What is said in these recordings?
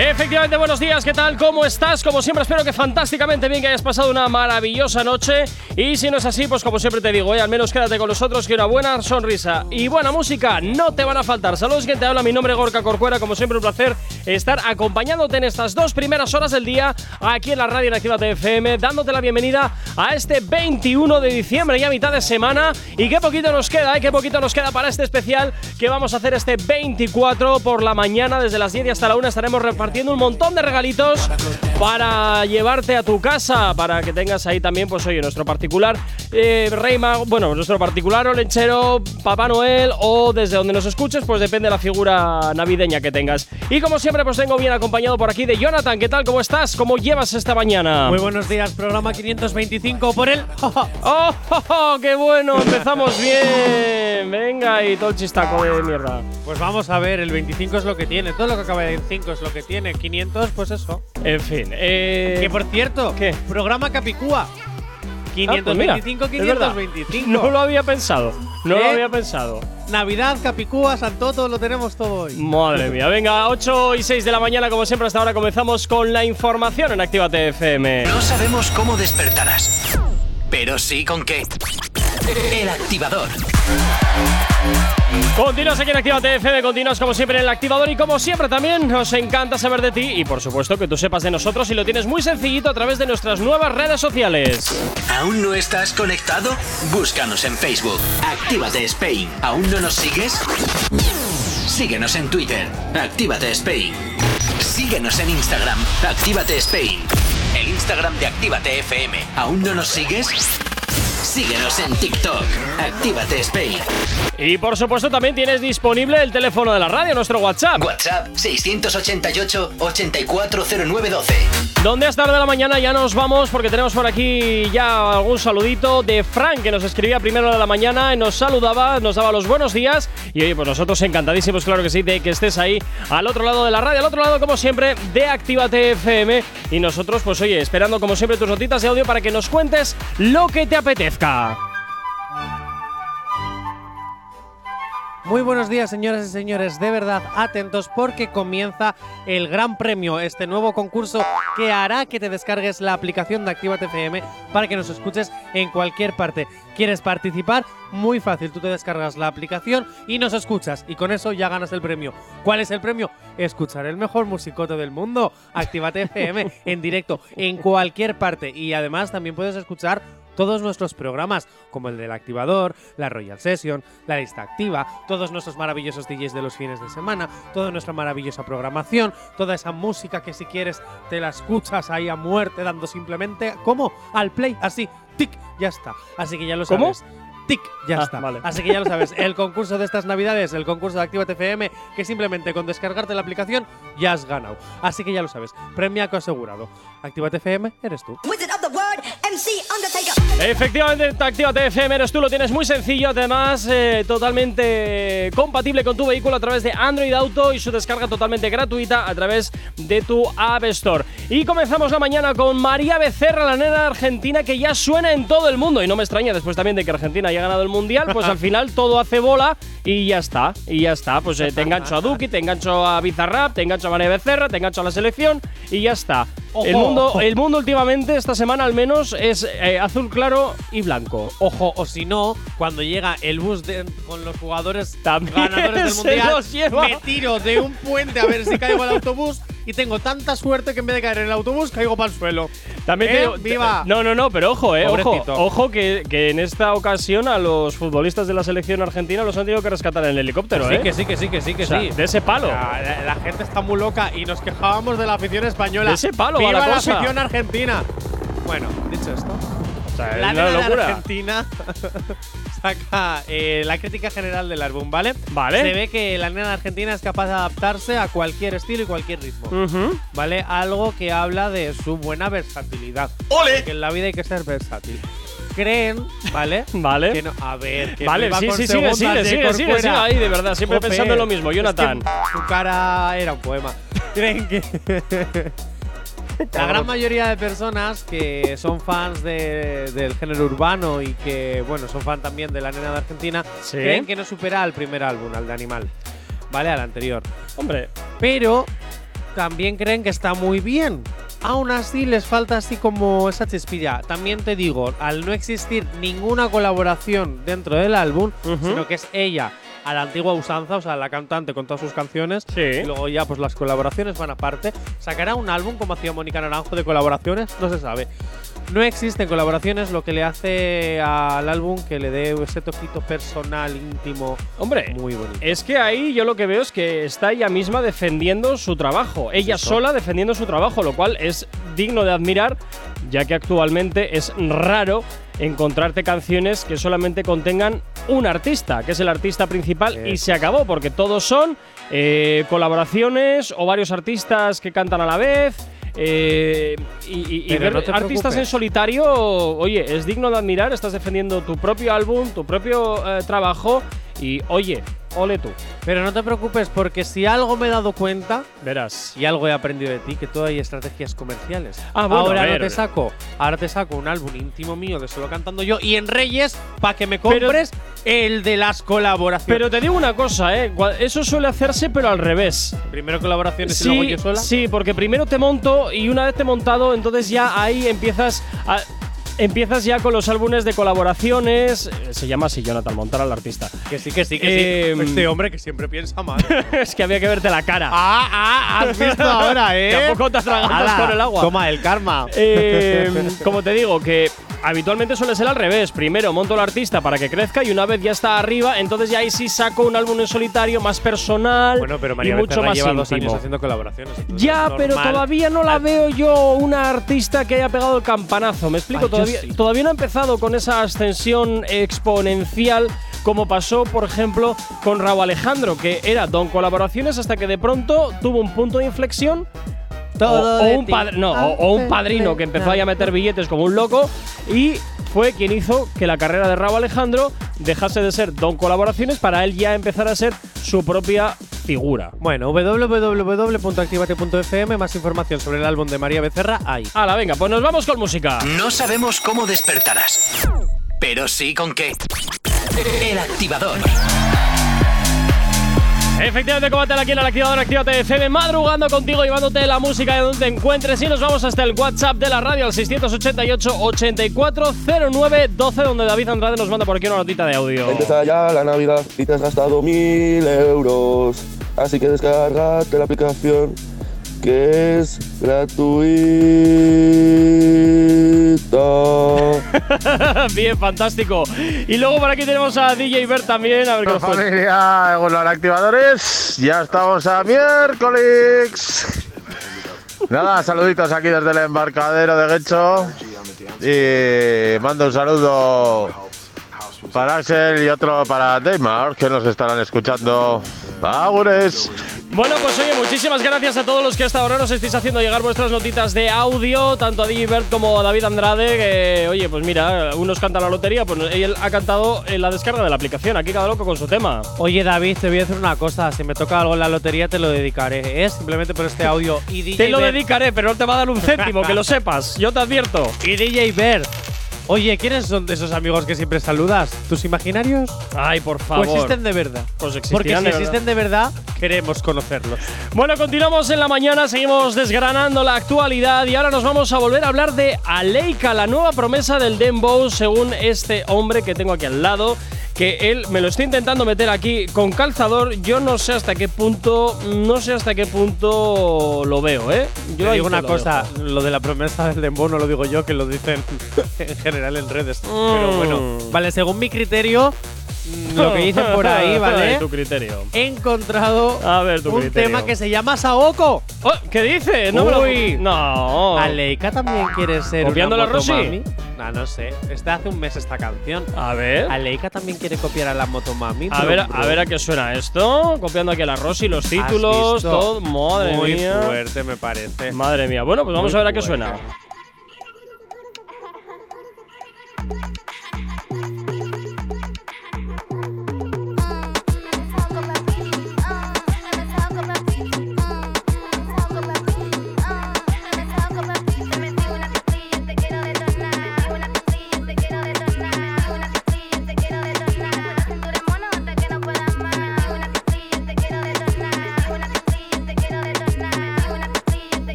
Efectivamente, buenos días, ¿qué tal? ¿Cómo estás? Como siempre, espero que fantásticamente bien, que hayas pasado una maravillosa noche. Y si no es así, pues como siempre te digo, ¿eh? al menos quédate con nosotros, que una buena sonrisa y buena música no te van a faltar. Saludos, que te habla, mi nombre es Gorka Corcuera, como siempre un placer estar acompañándote en estas dos primeras horas del día aquí en la radio en Activa FM, dándote la bienvenida a este 21 de diciembre, ya mitad de semana. Y qué poquito nos queda, ¿eh? Qué poquito nos queda para este especial que vamos a hacer este 24 por la mañana, desde las 10 y hasta la 1 estaremos repartiendo Partiendo un montón de regalitos para llevarte a tu casa, para que tengas ahí también, pues oye, nuestro particular eh, Rey bueno, nuestro particular o lechero, Papá Noel o desde donde nos escuches, pues depende de la figura navideña que tengas. Y como siempre, pues tengo bien acompañado por aquí de Jonathan. ¿Qué tal? ¿Cómo estás? ¿Cómo llevas esta mañana? Muy buenos días, programa 525 por el. ¡Oh, oh, oh, qué bueno! Empezamos bien. Venga, y todo el chistaco de mierda. Pues vamos a ver, el 25 es lo que tiene, todo lo que acaba en 5 es lo que tiene tiene 500, pues eso. En fin. Eh, que por cierto, ¿qué? Programa Capicúa. 525, ah, 525. Pues no lo había pensado. No lo ¿Eh? había pensado. Navidad, Capicúa, Santo, todo lo tenemos todo hoy. Madre mía. Venga, 8 y 6 de la mañana, como siempre, hasta ahora comenzamos con la información en Actívate FM. No sabemos cómo despertarás, pero sí con qué. El activador. Continúas aquí en Actívate FM, continúas como siempre en el activador y como siempre también nos encanta saber de ti y por supuesto que tú sepas de nosotros y lo tienes muy sencillito a través de nuestras nuevas redes sociales. ¿Aún no estás conectado? Búscanos en Facebook. Actívate Spain. ¿Aún no nos sigues? Síguenos en Twitter. Actívate Spain. Síguenos en Instagram. Actívate Spain. El Instagram de Actívate FM. ¿Aún no nos sigues? Síguenos en TikTok. Actívate Spain. Y por supuesto también tienes disponible el teléfono de la radio, nuestro WhatsApp. WhatsApp 688-840912. Donde hasta la de la mañana ya nos vamos porque tenemos por aquí ya algún saludito de Frank que nos escribía primero de la mañana y nos saludaba, nos daba los buenos días. Y oye, pues nosotros encantadísimos, claro que sí, de que estés ahí al otro lado de la radio, al otro lado como siempre de Actívate FM. Y nosotros pues oye, esperando como siempre tus notitas de audio para que nos cuentes lo que te apetezca. Muy buenos días, señoras y señores. De verdad, atentos porque comienza el Gran Premio, este nuevo concurso que hará que te descargues la aplicación de Activa FM para que nos escuches en cualquier parte. ¿Quieres participar? Muy fácil, tú te descargas la aplicación y nos escuchas y con eso ya ganas el premio. ¿Cuál es el premio? Escuchar el mejor musicote del mundo. Actívate FM en directo en cualquier parte y además también puedes escuchar todos nuestros programas, como el del activador, la Royal Session, la lista activa, todos nuestros maravillosos DJs de los fines de semana, toda nuestra maravillosa programación, toda esa música que si quieres te la escuchas ahí a muerte, dando simplemente como al play, así, tic, ya está. Así que ya lo sabes. tic, ya ah, está. Vale. Así que ya lo sabes, el concurso de estas navidades, el concurso de Actívate FM, que simplemente con descargarte la aplicación ya has ganado. Así que ya lo sabes, premiaco asegurado. Actívate FM, eres tú. Efectivamente, Actívate FM eres tú, lo tienes muy sencillo, además eh, totalmente compatible con tu vehículo a través de Android Auto y su descarga totalmente gratuita a través de tu App Store. Y comenzamos la mañana con María Becerra, la nena argentina que ya suena en todo el mundo y no me extraña después también de que Argentina haya ganado el Mundial, pues al final todo hace bola y ya está, y ya está, pues eh, te engancho a Duki, te engancho a Bizarrap, te engancho a María Becerra, te engancho a la selección y ya está. El mundo, el mundo últimamente, esta semana al menos, es eh, azul claro y blanco. Ojo, o si no, cuando llega el bus con los jugadores ganadores del mundial, me tiro de un puente a ver si caigo al autobús y tengo tanta suerte que en vez de caer en el autobús caigo para el suelo. También ¿Eh? ¡Viva! No, no, no, pero ojo, eh, ojo, ojo que, que, en esta ocasión a los futbolistas de la selección argentina los han tenido que rescatar en el helicóptero, sí, ¿eh? que sí, que sí, que sí, que sí. De ese palo. La, gente está muy loca y nos quejábamos de la afición española. De ese palo, ¡Viva la, la afición argentina! Bueno, dicho esto. La locura. Argentina saca eh, la crítica general del álbum, ¿vale? Vale. Se ve que la nena argentina es capaz de adaptarse a cualquier estilo y cualquier ritmo. ¿Vale? Algo que habla de su buena versatilidad. ¡Ole! Que en la vida hay que ser versátil. creen, ¿vale? Vale. Que no- a ver, que Vale, sí, sí, sigue, sigue, de sigue, sigue, sigue ahí, de verdad, siempre Jope, pensando en lo mismo, es que Jonathan. tu cara era un poema. Creen que. La gran mayoría de personas que son fans de- del género urbano y que, bueno, son fan también de la nena de Argentina, Sí. creen que no supera al primer álbum, al de Animal. ¿Vale? Al anterior. Hombre, Pero también creen que está muy bien. Aún así les falta así como esa chispilla. También te digo, al no existir ninguna colaboración dentro del álbum, Ujú. sino que es ella a la antigua usanza, o sea, la cantante con todas sus canciones, Sí. y luego ya pues las colaboraciones van aparte. ¿Sacará un álbum como hacía Mónica Naranjo de colaboraciones? No se sabe. No existen colaboraciones, lo que le hace al álbum que le dé ese toquito personal, íntimo, hombre, muy bonito. Es que ahí yo lo que veo es que está ella misma defendiendo su trabajo, ella Eso. sola defendiendo su trabajo, lo cual es digno de admirar, ya que actualmente es raro encontrarte canciones que solamente contengan un artista, que es el artista principal, y se acabó, porque todos son eh, colaboraciones o varios artistas que cantan a la vez. eh, y y- y Pero ver no artistas en solitario, oye, es digno de admirar, estás defendiendo tu propio álbum, tu propio eh, trabajo y oye, ole tú. Pero no te preocupes, porque si algo me he dado cuenta, Verás. y algo he aprendido de ti, que todo hay estrategias comerciales. Ah, bueno, ahora a no ver. te saco, ahora te saco un álbum íntimo mío de solo cantando yo y en Reyes para que me Pero- compres el de las colaboraciones. Pero te digo una cosa, ¿eh? Eso suele hacerse, pero al revés. primero colaboraciones y luego yo sola. sí, porque primero te monto y una vez te he montado, entonces ya ahí empiezas a. Empiezas ya con los álbumes de colaboraciones. eh, Se llama así Jonathan Montar al artista. Que sí, que sí, que Eh, sí. Este hombre que siempre piensa mal. es que había que verte la cara. ah, ah, has visto ahora, ¿eh? Tampoco te atragantas Ala, con el agua. Toma el karma. Eh, como te digo, que habitualmente suele ser al revés. Primero monto al artista para que crezca y una vez ya está arriba, entonces ya ahí sí saco un álbum en solitario más personal bueno, pero y María mucho Becerra más lleva dos años haciendo colaboraciones. Ya, pero todavía no la veo yo una artista que haya pegado el campanazo. ¿Me explico? Ay, yo todavía, sí. todavía no ha empezado con esa ascensión exponencial como pasó, por ejemplo, con Raúl Alejandro, que era don colaboraciones hasta que de pronto tuvo un punto de inflexión Todo o, o de un ti. padre- no, o, o un padrino que empezó ahí a meter billetes como un loco y fue quien hizo que la carrera de Raúl Alejandro dejase de ser don colaboraciones para él ya empezar a ser su propia figura. Bueno, www.activate.fm, más información sobre el álbum de María Becerra hay. Hala, venga, pues nos vamos con música. No sabemos cómo despertarás, pero sí con qué. El activador. Efectivamente, combate aquí en el activador Actívate FM, madrugando contigo, llevándote la música de donde te encuentres. Y nos vamos hasta el WhatsApp de la radio, al 688-8409-12, donde David Andrade nos manda por aquí una notita de audio. Empieza ya la Navidad y te has gastado mil euros. Así que descargate la aplicación que es gratuita. Bien, fantástico. Y luego por aquí tenemos a DJ Bert también, a ver qué familia, bueno, activadores, ya estamos a miércoles. Nada, saluditos aquí desde el embarcadero de Guecho. Y mando un saludo para Axel y otro para Neymar, que nos estarán escuchando. ¡Augures! Bueno, pues oye, muchísimas gracias a todos los que hasta ahora nos estáis haciendo llegar vuestras notitas de audio, tanto a DJ Bert como a David Andrade, que oye, pues mira, unos cantan la lotería, pues él ha cantado en la descarga de la aplicación, aquí cada loco con su tema. Oye, David, te voy a decir una cosa. Si me toca algo en la lotería, te lo dedicaré. Es simplemente por este audio. Y DJ Te lo Bert- dedicaré, pero no te va a dar un céntimo, que lo sepas, yo te advierto. Y DJ Bert. Oye, ¿quiénes son de esos amigos que siempre saludas? ¿Tus imaginarios? Ay, por favor. ¿O existen de verdad? Pues Porque si de existen de verdad, queremos conocerlos. Bueno, continuamos en la mañana, seguimos desgranando la actualidad y ahora nos vamos a volver a hablar de Aleika, la nueva promesa del Dembow, según este hombre que tengo aquí al lado, que él me lo está intentando meter aquí con calzador. Yo no sé hasta qué punto, no sé hasta qué punto lo veo, ¿eh? Yo Te digo una lo cosa, lo de la promesa del dembow no lo digo yo, que lo dicen en general en redes. Pero bueno, Mm. vale, según mi criterio, mm, lo que dicen por ahí, ¿vale? tu criterio. He encontrado A ver, tu un criterio. tema que se llama Saoko. Oh, ¿Qué dice? No me lo- Uy. No. Aleika también quiere ser ¿Copiando una la Rosy? motomami. No, no sé. Está hace un mes esta canción. A ver. Aleika también quiere copiar a la motomami. A ver, a ver a qué suena esto. Copiando aquí a la Rosy, los ¿Has títulos, visto? todo. Madre Muy mía. fuerte, me parece. Madre mía. Bueno, pues vamos Muy a ver a qué fuerte. suena.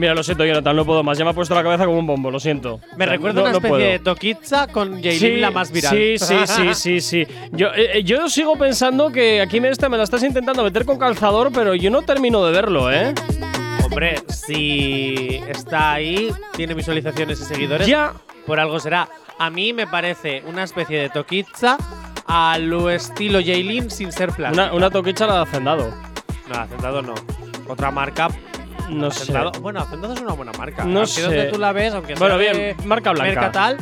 Mira, lo siento, Jonathan, no puedo más. Ya me ha puesto la cabeza como un bombo, lo siento. Me recuerda no- una especie de Tokitza con Jaylin la más viral. Sí, sí, sí, sí, sí. Yo, eh, eh, yo sigo pensando que aquí me, esta- me la estás intentando meter con calzador, pero yo no termino de verlo, ¿eh? Hombre, si está ahí, tiene visualizaciones y seguidores, Ya. por algo será. A mí me parece una especie de Tokitza a lo estilo Jaylin sin ser plástica. Una, una toquicha la de Hacendado. No, Hacendado no. Otra marca. No sé. Bueno, Hacendado es una buena marca. No Aunque sé. donde tú la ves, aunque Bueno, sea bien, de marca blanca. Mercatal.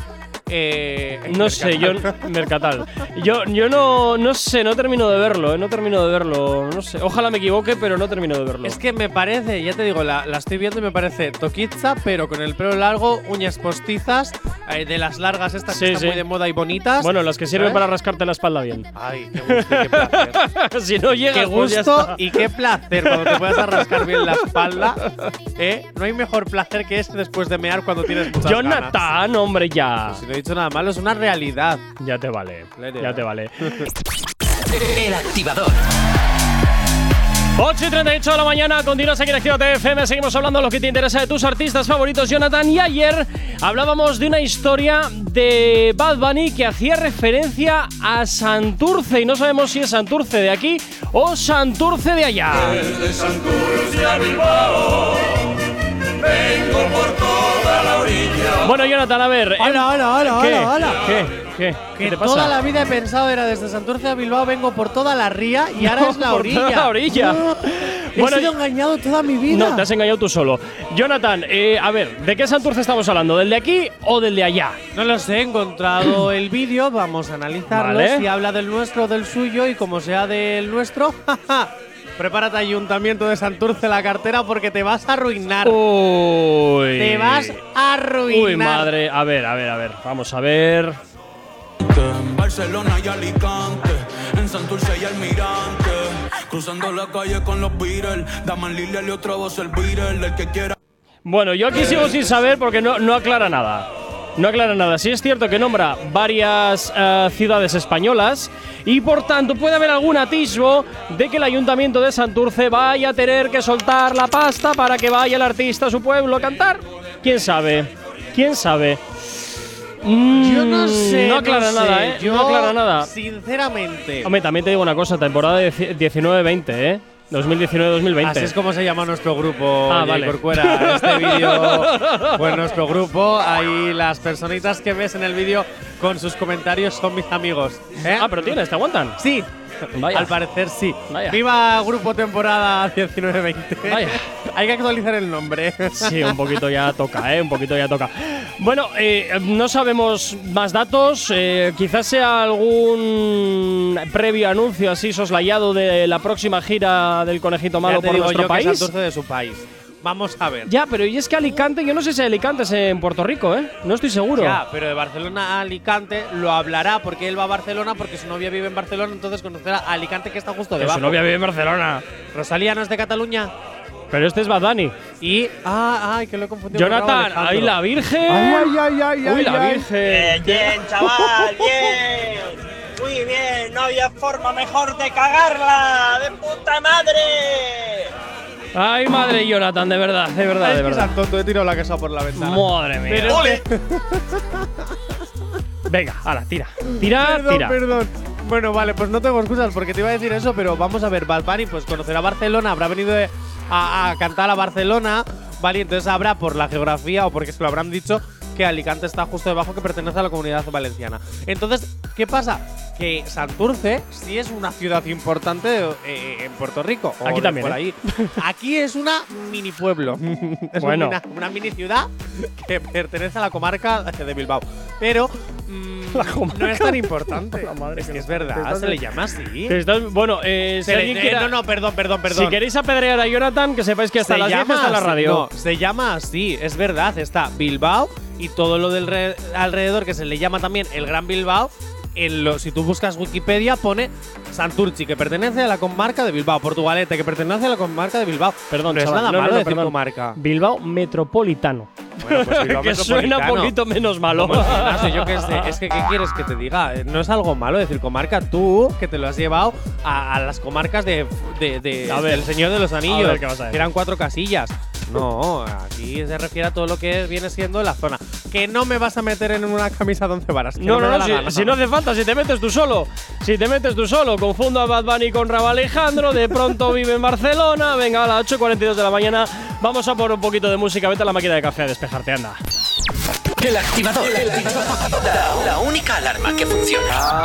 Eh, No sé, yo. Mercatal. Yo, yo no, no sé, no termino de verlo, ¿eh? No termino de verlo. No sé. Ojalá me equivoque, pero no termino de verlo. Es que me parece, ya te digo, la, la estoy viendo y me parece Tokitza, pero con el pelo largo, uñas postizas, eh, de las largas estas Sí, que están sí. muy de moda y bonitas. Bueno, las que sirven ¿sabes? para rascarte la espalda bien. Ay, qué gusto y qué placer. si no llegas, qué pues gusto y qué placer cuando te puedas rascar bien la espalda. ¿eh? No hay mejor placer que ese después de mear cuando tienes muchas ganas. Jonathan, hombre, ya. Si no he dicho nada malo, es una realidad. Ya te vale. Ya te vale. El activador. 8 y 38 de la mañana, continúas aquí en Actívate FM. Seguimos hablando de lo que te interesa de tus artistas favoritos, Jonathan. Y ayer hablábamos de una historia de Bad Bunny que hacía referencia a Santurce. Y no sabemos si es Santurce de aquí o Santurce de allá. Bueno, Jonathan, a ver. Hola, hola, hola, ¿Qué? hola, hola. ¿Qué? ¿Qué? ¿Qué Que te pasa? toda la vida he pensado era desde Santurce a Bilbao vengo por toda la ría y ahora es la por orilla. toda la orilla. He Bueno, sido engañado toda mi vida. No, te has engañado tú solo. Jonathan, eh, a ver, ¿de qué Santurce estamos hablando? ¿Del de aquí o del de allá? No lo sé, he encontrado el vídeo, vamos a analizarlo. Vale. Si habla del nuestro o del suyo y como sea del nuestro, jaja, prepárate Ayuntamiento de Santurce la cartera porque te vas a arruinar. Uy. Te vas a arruinar. Uy, madre. A ver, a ver, a ver. Vamos a ver. En Barcelona y Alicante, en Santurce y Almirante, cruzando la calle con los Beatles, Daman Lilia y otra voz el Beatle, el que quiera. Bueno, yo aquí sigo sin saber porque no, no aclara nada. No aclara nada. Sí es cierto que nombra varias eh, ciudades españolas y por tanto puede haber algún atisbo de que el ayuntamiento de Santurce vaya a tener que soltar la pasta para que vaya el artista a su pueblo a cantar. ¿Quién sabe? ¿Quién sabe? Mm, Yo no sé. No aclara nada, ¿eh? Yo, no aclara nada. Sinceramente. Hombre, también te digo una cosa, temporada de 19-20, ¿eh? 2019-2020. Así es como se llama nuestro grupo, Ah, vale. Corcuera. Este vídeo, pues nuestro grupo, ahí las personitas que ves en el vídeo con sus comentarios son mis amigos. ¿eh? Ah, pero tienes, te aguantan. Sí, Vaya. al parecer sí. Vaya. Viva Grupo Temporada 19-20. Vaya. Hay que actualizar el nombre. Sí, un poquito ya toca, ¿eh? Un poquito ya toca. Bueno, eh, no sabemos más datos. eh, quizás sea algún previo anuncio así soslayado de la próxima gira del Conejito Malo Ya te por digo nuestro yo país. que de su país. Vamos a ver. Ya, pero y es que Alicante, yo no sé si Alicante es en Puerto Rico, ¿eh? No estoy seguro. Ya, pero de Barcelona a Alicante lo hablará porque él va a Barcelona porque su novia vive en Barcelona, entonces conocerá a Alicante que está justo debajo. su novia vive en Barcelona. Rosalía no es de Cataluña. Pero este es Bad Bunny. Y. Ah, ay, que lo he confundido. con Jonathan, Alejandro. ahí la Virgen. Ay, ay, ay, Uy, ay, la ay. Virgen. Bien, chaval, bien. Muy bien, no había forma mejor de cagarla. ¡De puta madre! Ay, madre Jonathan, de verdad, de verdad, Es de que verdad. Tonto, he tirado la casa por la ventana. Madre mía. Pero que- Venga, ahora, tira. Tira, perdón, tira. perdón. Bueno, vale, pues no tengo excusas porque te iba a decir eso, pero vamos a ver, Bad Bunny pues conocerá Barcelona, habrá venido de- a, a cantar a Barcelona, vale, entonces habrá por la geografía o porque se lo habrán dicho que Alicante está justo debajo que pertenece a la comunidad valenciana. Entonces, ¿qué pasa? Que Santurce sí es una ciudad importante eh, en Puerto Rico. o Aquí también, Por ¿eh? ahí. Aquí es una mini pueblo. es Bueno. una, una mini ciudad que pertenece a la comarca de Bilbao. Pero mm, La comarca no es tan importante. La madre es que es verdad, se le llama así. Estás- bueno, eh, si alguien quiera- no, no, perdón, perdón, perdón. Si queréis apedrear a Jonathan, que sepáis que hasta se las 10 llama está la radio. No, se llama así, es verdad. Está Bilbao y todo lo del re- alrededor que se le llama también el Gran Bilbao. En lo, si tú buscas Wikipedia pone Santurchi, que pertenece a la comarca de Bilbao. Portugalete, que pertenece a la comarca de Bilbao. Perdón, no es chaval. nada No, malo no, decir perdón. comarca. Bilbao Metropolitano. Bueno, pues Bilbao que suena un poquito menos malo. Gimnasio, yo qué sé. Es que, ¿qué quieres que te diga? Eh, No es algo malo decir comarca. Tú, que te lo has llevado a, a las comarcas de, de, de- A ver. del Señor de los Anillos. A ver, ¿qué vas a que eran cuatro casillas. No, aquí se refiere a todo lo que viene siendo la zona. Que no me vas a meter en una camisa de once varas. No, no, no, la si, gana. si no hace falta, si te metes tú solo. Si te metes tú solo, confundo a Bad Bunny con Raba Alejandro, de pronto vive en Barcelona, venga a las 8.42 de la mañana, vamos a por un poquito de música, vete a la máquina de café a despejarte, anda. El activador. La, la única alarma que funciona.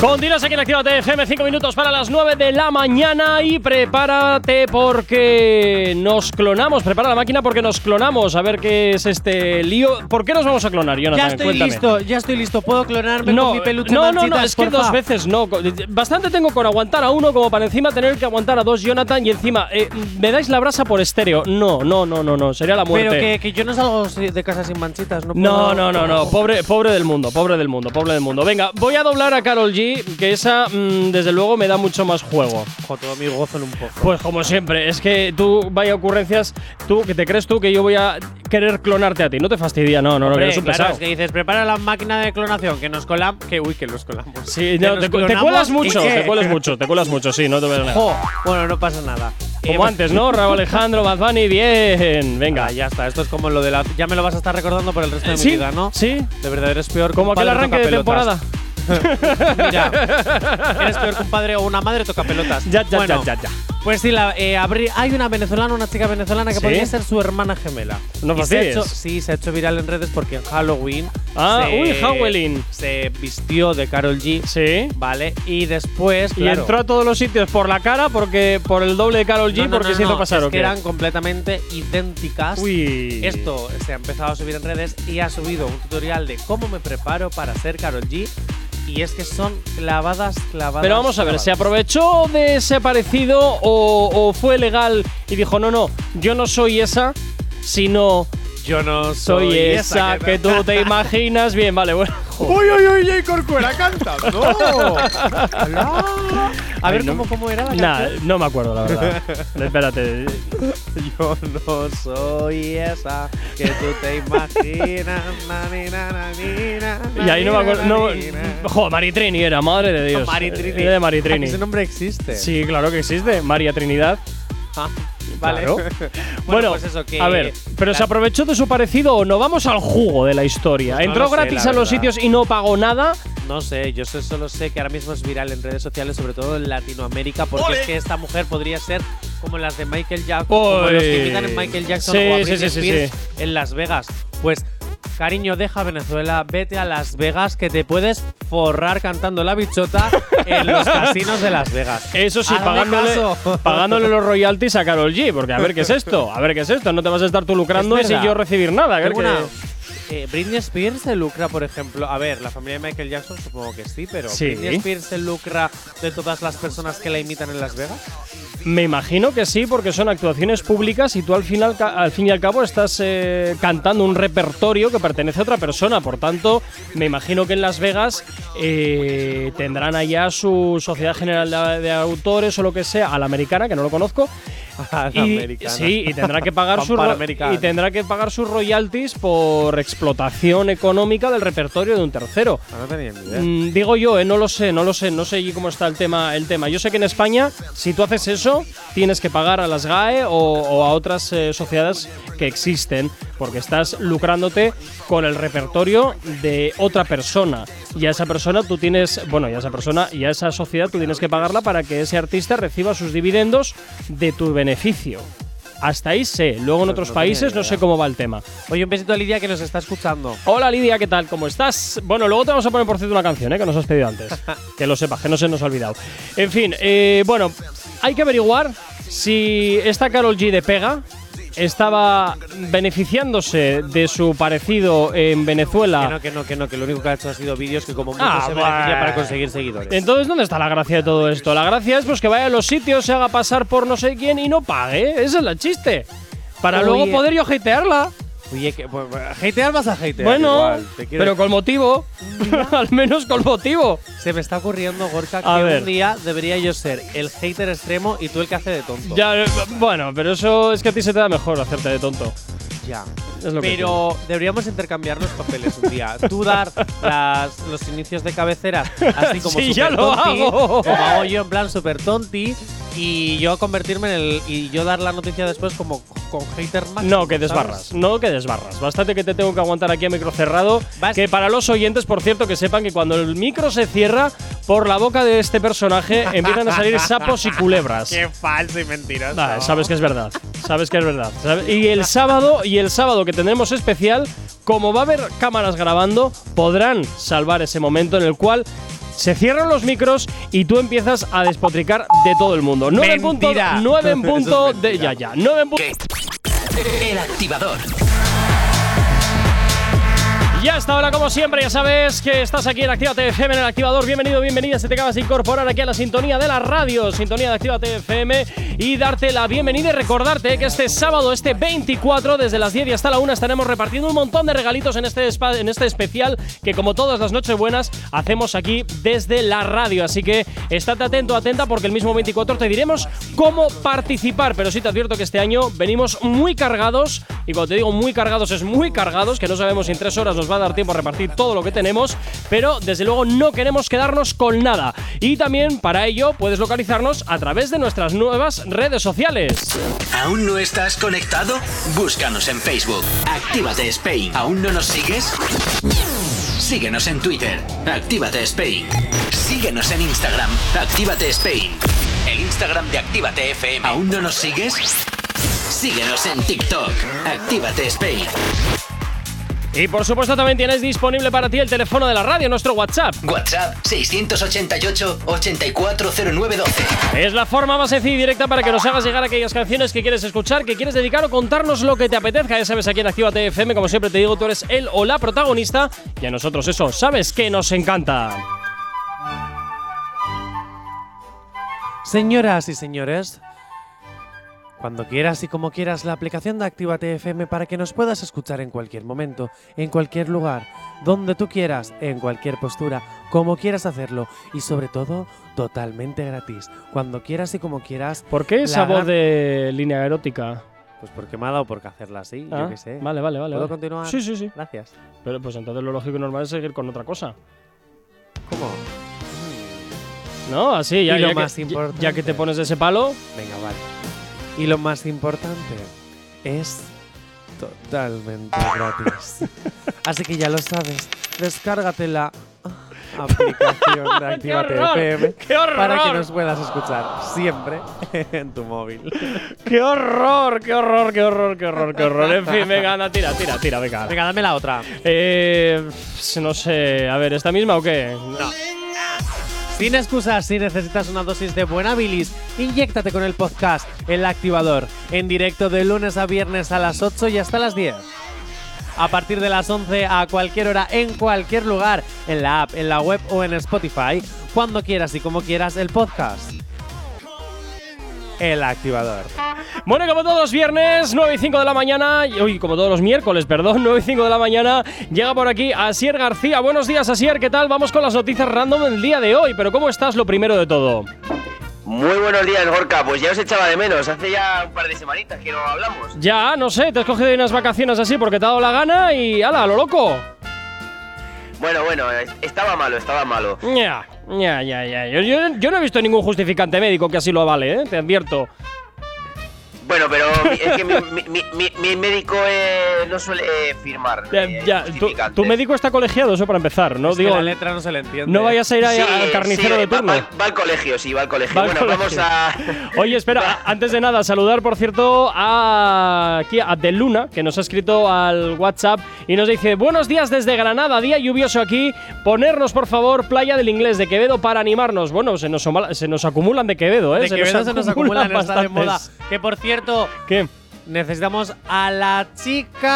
Continuas aquí en Actívate FM, 5 minutos para las 9 de la mañana y prepárate porque nos clonamos. Prepara la máquina porque nos clonamos. A ver qué es este lío. ¿Por qué nos vamos a clonar, Jonathan? Ya estoy Cuéntame. listo, ya estoy listo. ¿Puedo clonarme No, con mi peluche no, no, no, es que dos veces no. Bastante tengo con aguantar a uno como para encima tener que aguantar a dos, Jonathan, y encima, eh, ¿me dais la brasa por estéreo? No, no, no, no, no, sería la muerte. Pero que, que yo no salgo si- de casa sin manchitas, ¿no? No, puedo- no, no, no, pobre, pobre del mundo, pobre del mundo, pobre del mundo. Venga, voy a doblar a Carol G, que esa, mm, desde luego, me da mucho más juego. Ojo, todo mi gozo en un poco. Pues como siempre, es que tú, vaya ocurrencias, tú, que te crees tú que yo voy a querer clonarte a ti. No te fastidia, no, no, no, que Hombre, eres un claro, pesado. es que dices, prepara la máquina de clonación, que nos colamos. Que uy, que nos colamos. Sí, Que no, te, te clonamos cuelas y mucho, te cuelas mucho, te cuelas mucho, sí, no te voy a negar. Jo, bueno, no pasa nada. Eh, Como antes, ¿no? Raúl Alejandro, Bunny, bien. Venga. Ah, ya está, esto es como lo de la. Ya me lo vas a estar recordando por el resto de sí, mi vida, ¿no? sí. De verdad eres peor que Como aquel arranque de temporada. Mira, eres peor que un padre o una madre toca pelotas. Ya, ya, Bueno, ya, ya, ya. Pues sí, la, eh, abrí- hay una venezolana, una chica venezolana que ¿Sí? podría ser su hermana gemela. No Y se ha hecho, Sí, se ha hecho viral en redes porque en Halloween. Ah, se- uy, Halloween. Se vistió de Carol G. Sí. Vale, y después. Y claro, entró a todos los sitios por la cara, porque por el doble de Carol G, no, no, porque no, se hizo no, pasar es o que qué? eran completamente idénticas. Uy. Esto se ha empezado a subir en redes y ha subido un tutorial de cómo me preparo para ser Carol G. Y es que son clavadas, clavadas. Pero vamos a ver, ¿se aprovechó de ese parecido o, o fue legal y dijo, no, no, yo no soy esa, sino Yo no soy, esa que tú te imaginas? Bien, vale, bueno. ¡Uy, uy, uy! Jay Corcuera cantando! a ver, Ay, no- ¿cómo, ¿cómo era la Nah, canción? no me acuerdo, la verdad. Espérate. Yo no soy esa que tú te imaginas. na, ni, na, na, ni, na, Y ahí no me acuerdo. No, ni, na. jo, Maritrini era, madre de Dios. Maritrini. Era de Maritrini. Ese nombre existe. Sí, claro que existe. María Trinidad. Ah, vale. Claro. bueno, Bueno, pues eso que. a ver, ¿pero la- se aprovechó de su parecido o no? Vamos al jugo de la historia. Pues no ¿Entró lo sé, gratis la a los sitios y no pagó nada? No sé, yo sé- solo sé que ahora mismo es viral en redes sociales, sobre todo en Latinoamérica, porque es que esta mujer podría ser como las de Michael Jackson, como los que imitan en Michael Jackson Sí, o a sí, Britney sí, sí, Spears sí. en Las Vegas. Pues, cariño, deja Venezuela, vete a Las Vegas, que te puedes forrar cantando la bichota en los casinos de Las Vegas. Eso sí, Hazme pagándole, caso. pagándole los royalties a Carol G. Porque a ver qué es esto. A ver qué es esto. No te vas a estar tú lucrando Es y yo recibir nada. A ver Tengo qué- una- eh, Britney Spears se lucra, por ejemplo. A ver, la familia de Michael Jackson supongo que sí, pero Sí. ¿Britney Spears se lucra de todas las personas que la imitan en Las Vegas? Me imagino que sí, porque son actuaciones públicas y tú al final, al fin y al cabo estás eh, cantando un repertorio que pertenece a otra persona. Por tanto, me imagino que en Las Vegas eh, tendrán allá su sociedad general de, de autores o lo que sea, a la americana, que no lo conozco. Y, sí, y tendrá que pagar sus y tendrá que pagar sus royalties por explotación económica del repertorio de un tercero. Ah, no tenía ni idea. Mm, digo yo, eh, no lo sé, no lo sé, no sé allí cómo está el tema, el tema. Yo sé que en España, si tú haces eso, tienes que pagar a las GAE o, o a otras eh, sociedades que existen, porque estás lucrándote con el repertorio de otra persona. Y a esa persona tú tienes, bueno, y a esa persona y a esa sociedad tú tienes que pagarla para que ese artista reciba sus dividendos de tu beneficio. Hasta ahí sé. Luego en otros no países no sé cómo va el tema. Oye, un besito a Lidia que nos está escuchando. Hola Lidia, ¿qué tal? ¿Cómo estás? Bueno, luego te vamos a poner por cierto una canción ¿eh? que nos has pedido antes. que lo sepas, que no se nos ha olvidado. En fin, eh, bueno, hay que averiguar si esta Carol G de Pega estaba beneficiándose de su parecido en Que Venezuela. no, que no, que no, que lo único que ha hecho ha sido vídeos que como mucho Ah, se beneficia para conseguir seguidores. Entonces, ¿dónde está la gracia de todo esto? La gracia es pues que vaya a los sitios, se haga pasar por no sé quién y no pague. Ese es el chiste. Para Oye. luego poder yo hatearla. Oye, que, pues, hatear vas a hatear. Bueno, igual, te quiero pero con motivo. Al menos con motivo. Se me está ocurriendo, Gorka, que A ver. un día debería yo ser el hater extremo y tú el que hace de tonto. Ya, eh, bueno, pero eso es que a ti se te da mejor hacerte de tonto. Ya. Es lo que Pero deberíamos intercambiar los papeles un día. Tú dar las- los inicios de cabeceras así como Sí, super ya lo tonti, hago. como hago yo en plan super tonti y yo convertirme en el. y yo dar la noticia después como con hater máximo. No, que ¿sabes? desbarras, no que desbarras. Bastante que te tengo que aguantar aquí a micro cerrado. Que para los oyentes, por cierto, que sepan que cuando el micro se cierra, por la boca de este personaje empiezan a salir sapos y culebras. Qué falso y mentiroso. Ah, sabes que es verdad. Sabes que es verdad. Y el sábado, y el sábado que tendremos especial, como va a haber cámaras grabando, podrán salvar ese momento en el cual se cierran los micros y tú empiezas a despotricar de todo el mundo. 9 en punto, Mentira. nueve en Eso es punto de. Ya, ya. 9 en punto. El activador. Ya está, ahora como siempre, ya sabes que estás aquí en Actívate FM en el activador. Bienvenido, bienvenida. Si te acabas de incorporar aquí a la sintonía de la radio, sintonía de Actívate FM, y darte la bienvenida y recordarte que este sábado, este 24, desde las 10 y hasta la 1, estaremos repartiendo un montón de regalitos en este, en este especial que, como todas las noches buenas, hacemos aquí desde la radio. Así que estate atento, atenta, porque el mismo 24 te diremos cómo participar. Pero sí te advierto que este año venimos muy cargados, y cuando te digo muy cargados, es muy cargados, que no sabemos si en tres horas nos va a dar tiempo a repartir todo lo que tenemos, pero desde luego no queremos quedarnos con nada. Y también para ello puedes localizarnos a través de nuestras nuevas redes sociales. ¿Aún no estás conectado? Búscanos en Facebook. Actívate Spain. ¿Aún no nos sigues? Síguenos en Twitter. Actívate Spain. Síguenos en Instagram. Actívate Spain. El Instagram de Actívate FM. ¿Aún no nos sigues? Síguenos en TikTok. Actívate Spain. Y por supuesto también tienes disponible para ti el teléfono de la radio, nuestro WhatsApp. WhatsApp 688-840912. Es la forma más sencilla y directa para que nos hagas llegar aquellas canciones que quieres escuchar, que quieres dedicar o contarnos lo que te apetezca. Ya sabes, aquí en Actívate FM, como siempre te digo, tú eres el o la protagonista y a nosotros eso, sabes que nos encanta. Señoras y señores, cuando quieras y como quieras la aplicación de Actívate FM para que nos puedas escuchar en cualquier momento, en cualquier lugar, donde tú quieras, en cualquier postura, como quieras hacerlo y sobre todo totalmente gratis. Cuando quieras y como quieras. ¿Por qué esa voz de línea erótica? Pues porque me ha dado por qué hacerla así, Ah, yo qué sé. Vale, vale, vale. ¿Puedo vale. continuar? Sí, sí, sí. Gracias. Pero pues entonces lo lógico y normal es seguir con otra cosa. ¿Cómo? ¿No? Así, ya, Y lo ya más que, importante. ya que te pones de ese palo. Venga, vale. Y lo más importante es totalmente gratis. Así que ya lo sabes, descárgate la aplicación de Actívate horror! FM para que nos puedas escuchar siempre en tu móvil. ¡Qué horror! ¡Qué horror! ¡Qué horror! ¡Qué horror! ¡Qué horror! En fin, venga, anda, tira, tira, tira, venga. Venga, dame la otra. Eh, no sé, a ver, ¿esta misma o qué? Sin excusas, si necesitas una dosis de buena bilis, inyéctate con el podcast El Activador, en directo de lunes a viernes a las 8 y hasta las 10. A partir de las 11 a cualquier hora, en cualquier lugar, en la app, en la web o en Spotify, cuando quieras y como quieras el podcast. El Activador. Bueno, como todos los viernes, 9 y 5 de la mañana, y- uy, como todos los miércoles, perdón, 9 y 5 de la mañana, llega por aquí Asier García. Buenos días, Asier, ¿qué tal? Vamos con las noticias random del día de hoy, pero ¿cómo estás lo primero de todo? Muy buenos días, Gorka. Pues ya os echaba de menos. Hace ya un par de semanitas que no hablamos. Ya, no sé, te has cogido unas vacaciones así porque te ha dado la gana y ¡ala, lo loco! Bueno, bueno, eh, estaba malo, estaba malo. Ya, ya, ya, ya. Yo, yo- yo no he visto ningún justificante médico que así lo avale, ¿eh? Te advierto. Bueno, pero es que mi, mi- mi- mi- médico eh, no suele eh, firmar. Ya, eh, ya, tu, médico está colegiado, eso para empezar, ¿no? Es que Digo, la letra no se le entiende. no vayas a ir a- Sí, al carnicero sí, de turno. Va, va al colegio, sí, va al colegio. Va al bueno, colegio. vamos a. Oye, espera, antes de nada, saludar por cierto a aquí a De Luna, que nos ha escrito al WhatsApp y nos dice: Buenos días desde Granada, día lluvioso aquí. Ponernos, por favor, playa del inglés de Quevedo para animarnos. Bueno, se nos, se nos acumulan de Quevedo, ¿eh? De Quevedo se nos acumulan, bastantes. Que por cierto, ¿Qué? necesitamos a la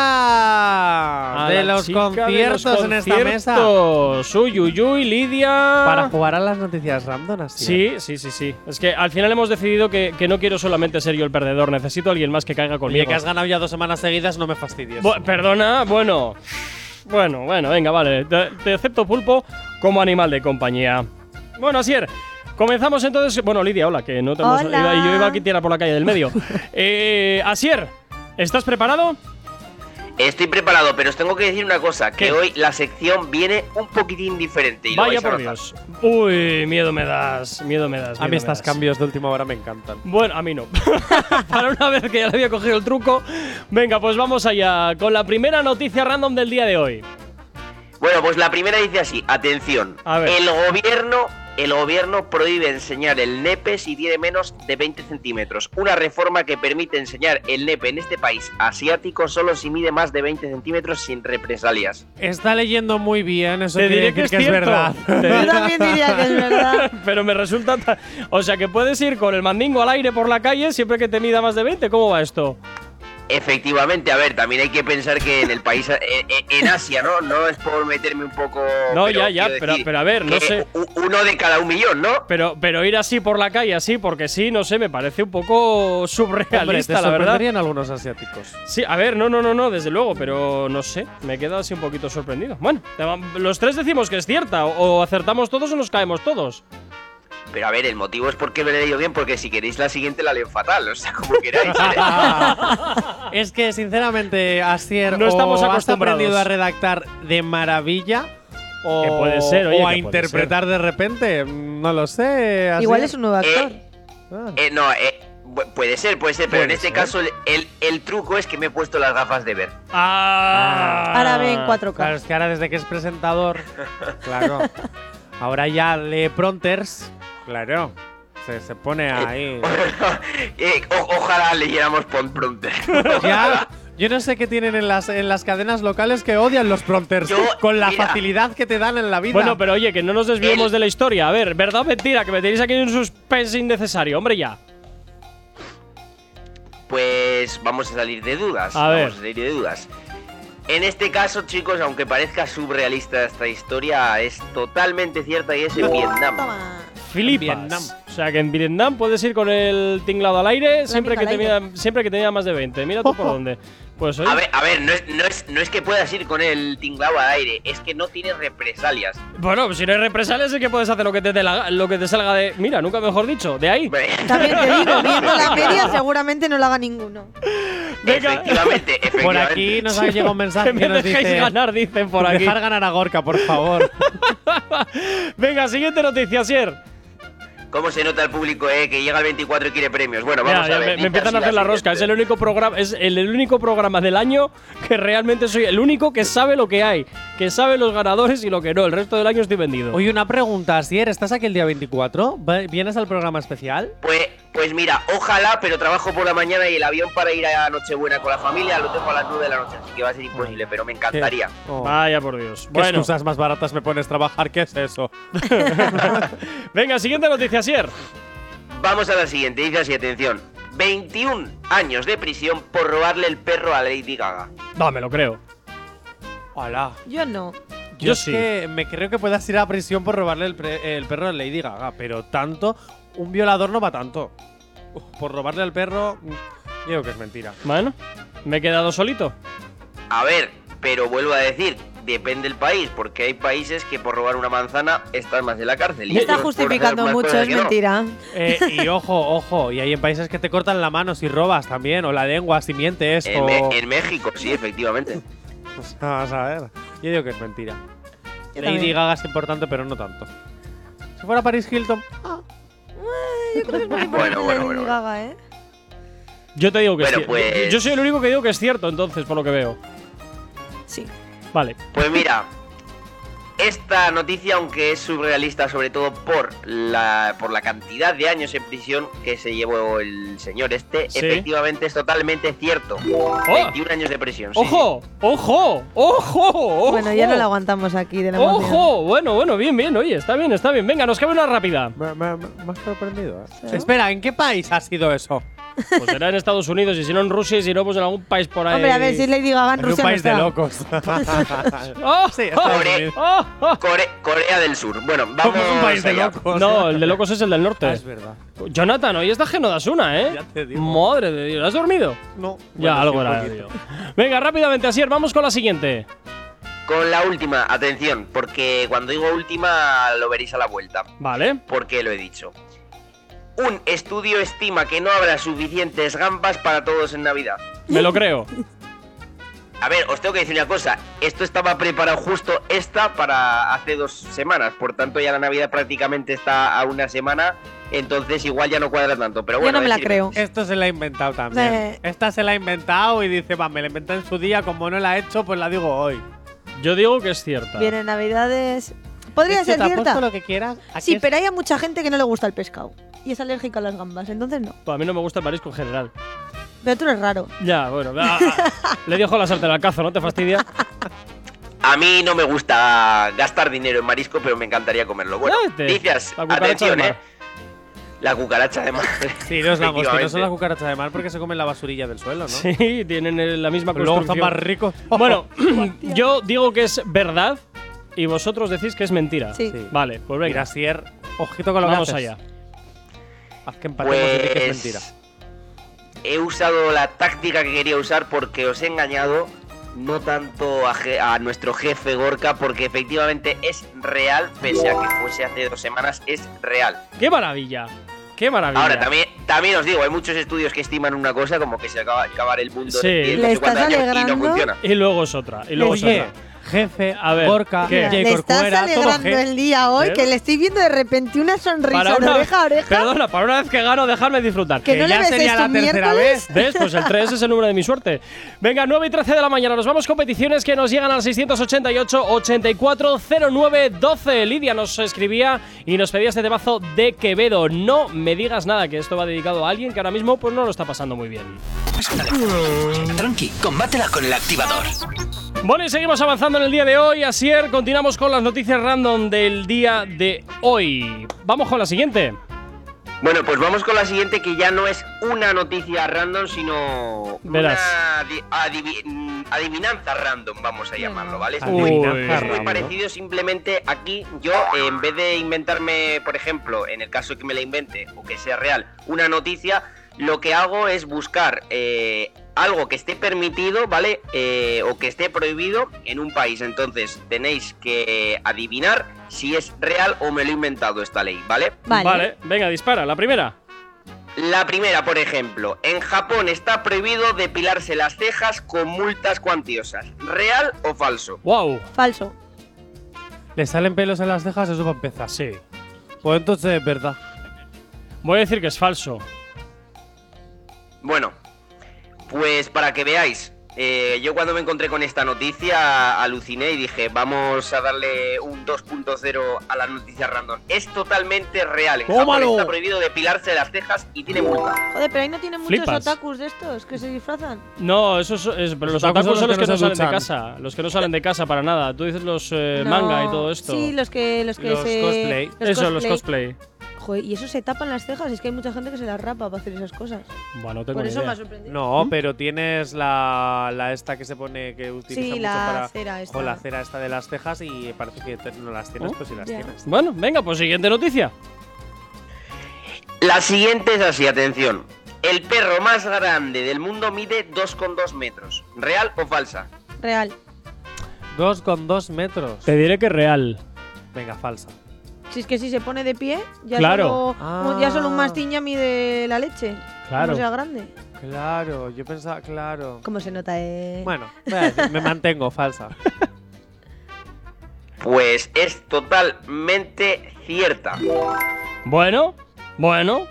chica A de la los chica de conciertos en esta mesa. conciertos. Uy, uy, uy, Lidia. Para jugar a las noticias random así. Sí, sí, sí, sí. Es que al final hemos decidido que, que no quiero solamente ser yo el perdedor, necesito a alguien más que caiga conmigo. Oye, que has ganado ya dos semanas seguidas, no me fastidies. Bu- perdona, bueno. Bueno, bueno, venga, vale. Te, te acepto pulpo como animal de compañía. Bueno, Asier, comenzamos entonces. Bueno, Lidia, hola, que no te hemos. Hola. iba- yo iba aquí tirar por la calle del medio. eh, Asier, ¿estás preparado? Estoy preparado, pero os tengo que decir una cosa, que hoy la sección viene un poquitín diferente. Y lo Vaya vais a por. Dios. Uy, miedo me das, miedo me das. A mí estos cambios de última hora me encantan. Bueno, a mí no. Para una vez que ya le había cogido el truco. Venga, pues vamos allá con la primera noticia random del día de hoy. Bueno, pues la primera dice así, atención. A ver. El gobierno, el gobierno prohíbe enseñar el nepe si tiene menos de 20 centímetros. Una reforma que permite enseñar el nepe en este país asiático solo si mide más de 20 centímetros sin represalias. Está leyendo muy bien, eso Te quiere diré que es que es verdad. Yo también diría que es verdad. Pero me resulta. ta- O sea, que puedes ir con el mandingo al aire por la calle siempre que te mida más de 20. ¿Cómo va esto? Efectivamente, a ver, también hay que pensar que en el país, eh, eh, en Asia, ¿no? No es por meterme un poco... No, pero ya, ya, pero- decir pero a ver, no sé. Uno de cada un millón, ¿no? Pero, pero ir así por la calle, así, porque sí, no sé, me parece un poco Hombre, te surrealista, la verdad. sorprenderían algunos asiáticos. Sí, a ver, no, no, no, no, desde luego, pero no sé, me he quedado así un poquito sorprendido. Bueno, los tres decimos que es cierta, o, o acertamos todos o nos caemos todos. Pero a ver, el motivo es porque me he leído bien, porque si queréis la siguiente la leo fatal, o sea, como queráis. ¿eh? es que, sinceramente, Asier, No o estamos has acostumbrados. aprendido a redactar de maravilla o, Que puede ser, oye, o a interpretar de repente. No lo sé. Asier. Igual es un nuevo actor. Ah. Eh, no, eh, bu- puede ser, puede ser, pero en este ser. caso el, el- el truco es que me he puesto las gafas de ver. Ah. Ahora ve en 4K. Claro, es que ahora desde que es presentador, claro. Ahora ya lee pronters, claro. Se, se pone ahí. Eh, o- ojalá leyéramos Prompter. Ya, yo no sé qué tienen en las, en las cadenas locales que odian los prompters Yo, con la mira. facilidad que te dan en la vida. Bueno, pero oye, que no nos desviemos El- de la historia. A ver, ¿verdad o mentira? Que me tenéis aquí en un suspense innecesario. Hombre, ya. Pues vamos a salir de dudas. A vamos ver. a salir de dudas. En este caso, chicos, aunque parezca surrealista esta historia, es totalmente cierta y es en Vietnam. Vietnam. O sea, que en Vietnam puedes ir con el tinglado al aire siempre que, te al mida, siempre que te mida más de 20. Mira tú por dónde. Pues oye, A ver, a ver, no es, no, es, no es que puedas ir con el tinglado al aire, es que no tiene represalias. bueno, si no hay represalias es que puedes hacer lo que te, la- lo que te salga de… Mira, nunca mejor dicho, de ahí. También te digo, viendo la media seguramente no la haga ninguno. Venga. Efectivamente, efectivamente. por aquí nos ha llegado un mensaje que que me nos dice ganar, dicen por aquí. dejar ganar a Gorka, por favor. Venga, siguiente noticia, Sier. ¿Cómo se nota el público, eh? Que llega el 24 y quiere premios. Bueno, vamos ya a ver. me, empiezan a hacer la rosca. Es el único programa, es el, el único programa del año que realmente soy el único que sabe lo que hay, que sabe los ganadores y lo que no. El resto del año estoy vendido. Oye, una pregunta, Asier, ¿estás aquí el día 24? ¿Va- ¿Vienes al programa especial? Pues, pues mira, ojalá, pero trabajo por la mañana y el avión para ir a Nochebuena con la familia lo tengo a las 9 de la noche, así que va a ser imposible, pero me encantaría. Oh, Vaya por Dios. ¿Qué Bueno, excusas más baratas me pones trabajar? ¿Qué es eso? venga, siguiente noticia, Sier. Vamos a la siguiente, dice así, atención. 21 años de prisión por robarle el perro a Lady Gaga. No, me lo creo. Hola. Yo no. Yo, Yo es sí. que me creo que puedas ir a prisión por robarle el, pre- el perro a Lady Gaga, pero tanto, un violador no va tanto. Uf, por robarle al perro, yo digo que es mentira. Bueno, me he quedado solito. A ver, pero vuelvo a decir, depende del país, porque hay países que por robar una manzana están más en la cárcel. y Está justificando mucho, es no. mentira. Eh, y ojo, ojo, y hay en países que te cortan la mano si robas también, o la lengua si mientes, En, o… Me- en México, sí, efectivamente. Pues, Vamos a ver. Yo digo que es mentira. Yo Lady también. Gaga es importante, pero no tanto. Si fuera Paris Hilton, ah, Yo creo que es más importante Bueno, bueno, bueno. Gaga, ¿eh? Yo te digo que Bueno, es cier- pues- Yo soy el único que digo que es cierto, entonces, por lo que veo. Sí. Vale. Pues mira, esta noticia, aunque es surrealista sobre todo por la, por la cantidad de años en prisión que se llevó el señor este, Sí. efectivamente es totalmente cierto. 21 años de prisión. sí, ¡Ojo! ¡Ojo! ¡Ojo! ¡Ojo! Bueno, ya no la aguantamos aquí de la emoción. ¡Ojo! Bueno, bueno, bien, bien. Oye, está bien, está bien. Venga, nos cabe una rápida. me, me- me has sorprendido. ¿eh? ¿Sí? Espera, ¿en qué país ha sido eso? Pues será en Estados Unidos y si no en Rusia y si no, pues en algún país por ahí. Hombre, a ver, si es Lady Gaga en En un Rusia no país de locos. ¡Oh! sí. ¡Oh! ¡Oh! Core- Corea del Sur. Bueno, vamos Somos un país de locos. No, el de locos es el del norte. Ah, es verdad. Jonathan, hoy está Geno Dasuna, ¿eh? Ya te digo. Madre de Dios, ¿has dormido? No. ya, Bueno, algo era. Venga, rápidamente, Asier, vamos con la siguiente. Con la última, atención, porque cuando digo última lo veréis a la vuelta. Vale. porque lo he dicho. Un estudio estima que no habrá suficientes gambas para todos en Navidad. Me lo creo. A ver, os tengo que decir una cosa. Esto estaba preparado justo esta para hace dos semanas. Por tanto, ya la Navidad prácticamente está a una semana. Entonces, igual ya no cuadra tanto. Pero Yo bueno, no me la creo. Esto se la ha inventado también. Sí. Esta se la ha inventado y dice, va, me la inventé en su día, como no la he hecho, pues la digo hoy. Yo digo que es cierta. Viene Navidades. Podría Es que ser cierta. lo que quieras. Sí, es- pero hay a mucha gente que no le gusta el pescado. Y es alérgica a las gambas, entonces no. Pues a mí no me gusta el marisco en general. Pero tú eres raro. Ya, bueno. ah, ah, le dejo la sartén al cazo, ¿no te fastidia? A mí no me gusta gastar dinero en marisco, pero me encantaría comerlo. Bueno, Ah, te- Noticias, la cucaracha atención, de eh. mar. La cucaracha de mar. Sí, los langostinos son Efectivamente. la cucaracha de mar porque se comen la basurilla del suelo, ¿no? Sí, tienen eh, la misma Pero luego están más ricos. Bueno, yo digo que es verdad y vosotros decís que es mentira. Sí. Sí. Vale, pues venga. Grasier, ojito con lo Vamos que haces. allá. Haz que empatemos y di que es Pues mentira. He usado la táctica que quería usar porque os he engañado, no tanto a, je- a nuestro jefe Gorka, porque efectivamente es real, pese a que fuese hace dos semanas, es real. ¡Qué maravilla! ¡Qué maravilla! Ahora, también, también os digo, hay muchos estudios que estiman una cosa como que se acaba de acabar el mundo Sí. de ¿Le no sé cuántos años y no funciona. Y luego es otra. Y luego es otra. Jefe, A ver, Gorka, ¿qué? Le estás Corcuera, alegrando el día hoy, ¿Eh? que le estoy viendo de repente una sonrisa Para de una, oreja a oreja. Perdona, para una vez que gano, dejarme disfrutar. Que no le ya ves sería la tercera miércoles. vez. ¿Ves? Pues el 3 es el número de mi suerte. Venga, 9 y 13 de la mañana. Nos vamos con peticiones que nos llegan al 688-8409-12. Lidia nos escribía y nos pedía este temazo de Quevedo. No me digas nada, que esto va dedicado a alguien que ahora mismo pues no lo está pasando muy bien. Tranqui, combátela con el activador. Bueno, y seguimos avanzando en el día de hoy. Asier, continuamos con las noticias random del día de hoy. Vamos con la siguiente. Bueno, pues vamos con la siguiente que ya no es una noticia random, sino Verás. una adi- adivi- mm, adivinanza random, vamos a llamarlo, ¿vale? Es Uy. muy, Adivinanza es muy parecido, simplemente aquí yo, eh, en vez de inventarme, por ejemplo, en el caso de que me la invente o que sea real, una noticia, lo que hago es buscar eh, algo que esté permitido, ¿vale? Eh, o que esté prohibido en un país. Entonces tenéis que adivinar si es real o me lo he inventado esta ley, ¿vale? Vale. venga, dispara. La primera. La primera, por ejemplo, en Japón está prohibido depilarse las cejas con multas cuantiosas. ¿Real o falso? ¡Wow! Falso. ¿Le salen pelos en las cejas? Eso va a empezar. Sí. Pues entonces es verdad. Voy a decir que es falso. Bueno, pues para que veáis, eh, yo cuando me encontré con esta noticia aluciné y dije, vamos a darle un 2.0 a las noticias random. Es totalmente real. En Japón está prohibido depilarse las cejas y tiene multa. Joder, pero ahí no tienen muchos Flipas. otakus de estos que se disfrazan. No, eso es, es- pero los otakus otakus son los que no se salen de casa. Los que no salen de casa para nada. Tú dices los eh, No. manga y todo esto. Sí, los que, los que Los se. cosplay. Eso, los cosplay. Joder, y eso se tapan las cejas. Es que hay mucha gente que se las rapa para hacer esas cosas. Bueno, tengo Por eso me ha sorprendido. No, pero tienes la, la esta que se pone que utiliza Sí, mucho la para cera esta. con la cera esta de las cejas y parece que no las tienes, ¿Oh? pues si las tienes. Bueno, venga, pues siguiente noticia. La siguiente es así, atención. El perro más grande del mundo mide 2,2 metros. ¿Real o falsa? Real. Dos con dos metros. Te diré que es real. Venga, falsa. Si es que si se pone de pie, ya, Claro. solo, ya solo un Ah. mastín ya mide la leche. Claro. Como sea grande. Claro, yo pensaba, claro. ¿Cómo se nota, eh? Bueno, decir, me mantengo, falsa. Pues es totalmente cierta. Bueno, bueno.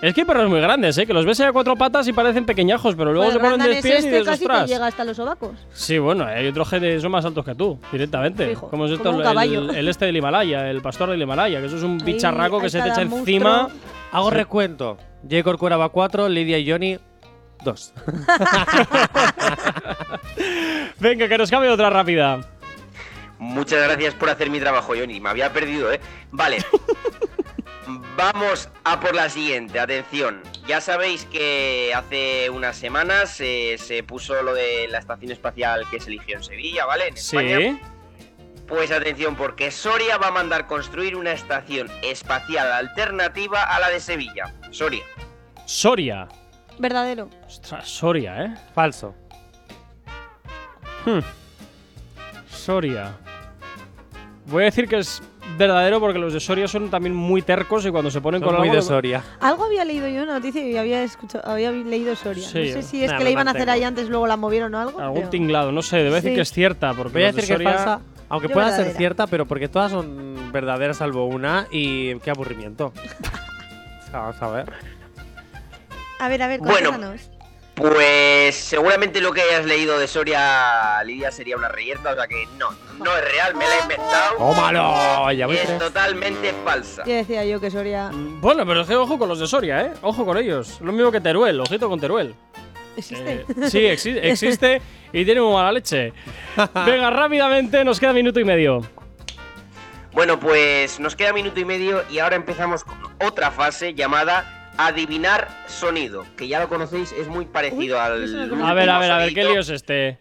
Es que hay perros muy grandes, ¿eh? Que los ves ahí a cuatro patas y parecen pequeños, pero luego Pues se ponen de es pies y este dices, casi te llega hasta los sobacos. Sí, bueno, hay otros que son más altos que tú, directamente. Fijo, como es esto, como un el- caballo. el, este del Himalaya, el pastor del Himalaya, que eso es un Ahí- bicharraco que se te echa monstruo. encima. Hago Sí. recuento. J. Corcuera va 4, Lidia y Johnny 2. Venga, que nos cambie otra rápida. Muchas gracias por hacer mi trabajo, Johnny. Me había perdido, ¿eh? Vale. Vamos a por la siguiente, atención. Ya sabéis que hace unas semanas eh, se puso lo de la estación espacial que se eligió en Sevilla, ¿vale? En España. Sí. Pues atención, porque Soria va a mandar construir una estación espacial alternativa a la de Sevilla. Soria. Soria. Verdadero. Ostras, Soria, ¿eh? Falso. Hmm. Soria. Voy a decir que es verdadero porque los de Soria son también muy tercos y cuando se ponen Son con muy algo. de Soria. Algo había leído yo una noticia y había escuchado, había leído Soria. Sí. no sé si es Nah, que le iban a hacer ahí antes, luego la movieron o algo. Algún pero- tinglado, no sé, debe decir Sí. que es cierta. Porque Voy a los de decir que es Soria- falsa, aunque Yo pueda ser cierta, pero porque todas son verdaderas salvo una y qué aburrimiento. Vamos a ver. A ver, a ver, Bueno. cuéntanos. Pues seguramente lo que hayas leído de Soria, Lidia, sería una reyerta, o sea que no, no es real, me la he inventado. ¡Tómalo! Ya voy es tres. totalmente falsa. Ya decía yo que Soria Bueno, pero es que ojo con los de Soria, ¿eh? Ojo con ellos. Lo mismo que Teruel, ojito con Teruel. existe. Eh, sí, exi- existe y tiene muy mala leche. Venga, rápidamente, nos queda minuto y medio. Bueno, pues nos queda minuto y medio y ahora empezamos con otra fase llamada adivinar sonido, que ya lo conocéis, es muy parecido Uy, al. A ver, a ver, a ver, ¿qué lío es este?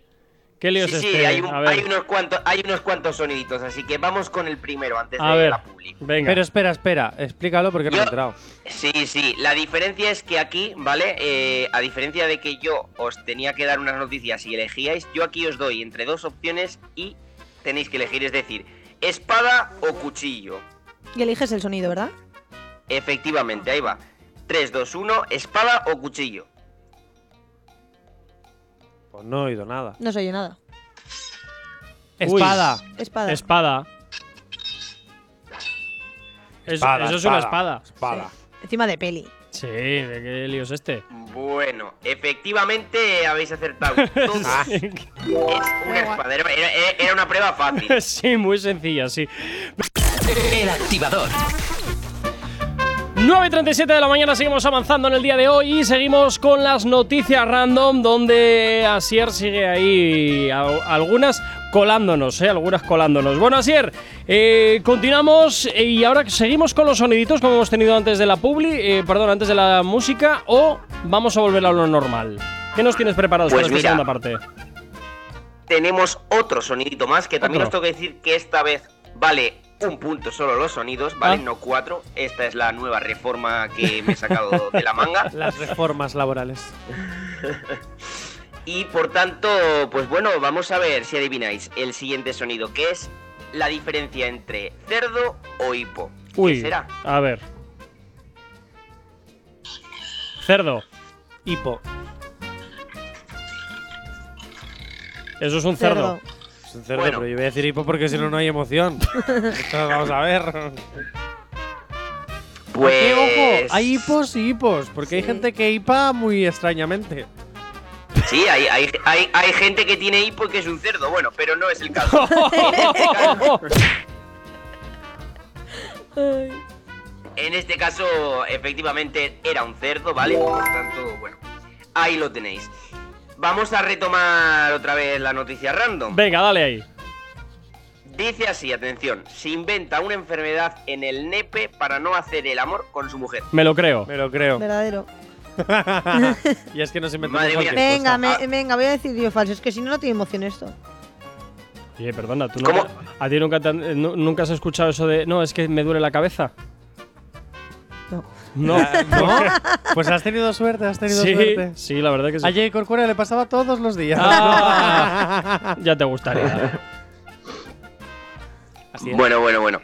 ¿Qué lío Sí, es sí, este? hay, un- a ver, hay unos cuantos, hay unos cuantos soniditos, así que vamos con el primero antes a de ver, la publi. venga. Pero espera, espera, explícalo porque no me he enterado. Sí, sí, la diferencia es que aquí, ¿vale? Eh, a diferencia de que yo os tenía que dar unas noticias y elegíais, yo aquí os doy entre dos opciones y tenéis que elegir, es decir, espada o cuchillo. Y eliges el sonido, ¿verdad? Efectivamente, ahí va. 3, 2, 1, espada o cuchillo. Pues no he oído nada. No se oye nada. Espada. Espada. Espada. Es- Espada, eso es una espada. Espada. Encima de peli. Sí, ¿de qué lío es este? Bueno, efectivamente habéis acertado todos. Es una espada, era, era- era una prueba fácil. Sí, muy sencilla, sí. El activador. 9 y 37 de la mañana seguimos avanzando en el día de hoy y seguimos con las noticias random donde Asier sigue ahí algunas colándonos, ¿eh? algunas colándonos. Bueno, Asier, eh, continuamos y ahora seguimos con los soniditos como hemos tenido antes de la publi, eh, perdón, antes de la música o vamos a volver a lo normal. ¿Qué nos tienes preparados Pues para esta mira. segunda parte? Tenemos otro sonidito más que también Otro. os tengo que decir que esta vez vale un punto solo los sonidos, ¿vale? Ah. No cuatro. Esta es la nueva reforma que me he sacado de la manga. Las reformas laborales. Y por tanto, pues bueno, vamos a ver si adivináis el siguiente sonido, que es la diferencia entre cerdo o hipo. ¿Qué Uy, será? a ver. Cerdo. Hipo. Eso es un cerdo. Cerdo. Es un cerdo, Bueno. pero yo voy a decir hipo porque si no, no hay emoción. Entonces, vamos a ver. Pues. ¿Qué ojo? Hay hipos y hipos. Porque hay gente que hipa muy extrañamente. Sí, hay, hay, hay, hay gente que tiene hipo y que es un cerdo, bueno, pero no es el caso. En este caso, efectivamente, era un cerdo, ¿vale? Por tanto, bueno, ahí lo tenéis. Vamos a retomar otra vez la noticia random. Venga, dale ahí. Dice así, atención, se inventa una enfermedad en el nepe para no hacer el amor con su mujer. Me lo creo. Me lo creo. Verdadero. y es que nos inventamos Madre mía. cualquier Venga, cosa. me- Ah. venga, voy a decir yo falso. Es que si no, no tiene emoción esto. Oye, perdona, ¿tú ¿Cómo? nunca, a ti nunca, te han- eh, nu- nunca has escuchado eso de no, es que me duele la cabeza? No. No. ¿No? Pues has tenido suerte, has tenido sí, suerte. sí, la verdad que sí. A Jay Corcuera le pasaba todos los días. Ah, ya te gustaría. Así es. Bueno, bueno, bueno.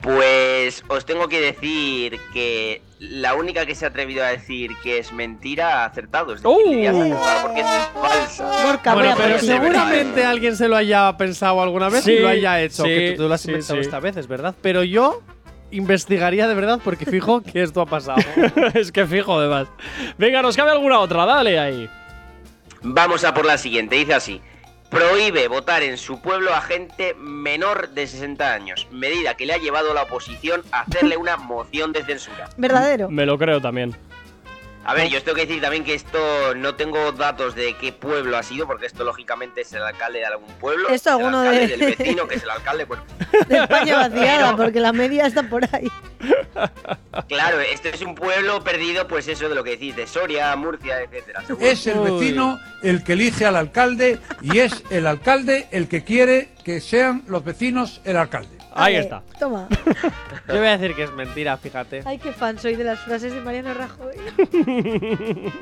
Pues os tengo que decir que la única que se ha atrevido a decir que es mentira ha acertado. Es decir, ¡Uh! Ha acertado porque es falsa. Bueno, pero seguramente alguien se lo haya pensado alguna vez Sí, y lo haya hecho. sí, que tú, tú lo has sí, inventado sí. esta vez, es verdad. Pero yo investigaría de verdad porque fijo que esto ha pasado. es que fijo, además. Venga, nos cabe alguna otra, dale ahí. Vamos a por la siguiente, dice así. Prohíbe votar en su pueblo a gente menor de 60 años, medida que le ha llevado la oposición a hacerle una moción de censura. Verdadero. Me lo creo también. A ver, yo os tengo que decir también que esto no tengo datos de qué pueblo ha sido, porque esto lógicamente es el alcalde de algún pueblo. Esto el alguno alcalde de- del vecino, que es el alcalde, bueno, De España vaciada, Pero- porque la media está por ahí. Claro, esto es un pueblo perdido, pues eso de lo que decís, de Soria, Murcia, etcétera. seguro. Es el vecino el que elige al alcalde y es el alcalde el que quiere que sean los vecinos el alcalde. Ahí está. Toma. Yo voy a decir que es mentira, fíjate. Ay, qué fan soy de las frases de Mariano Rajoy.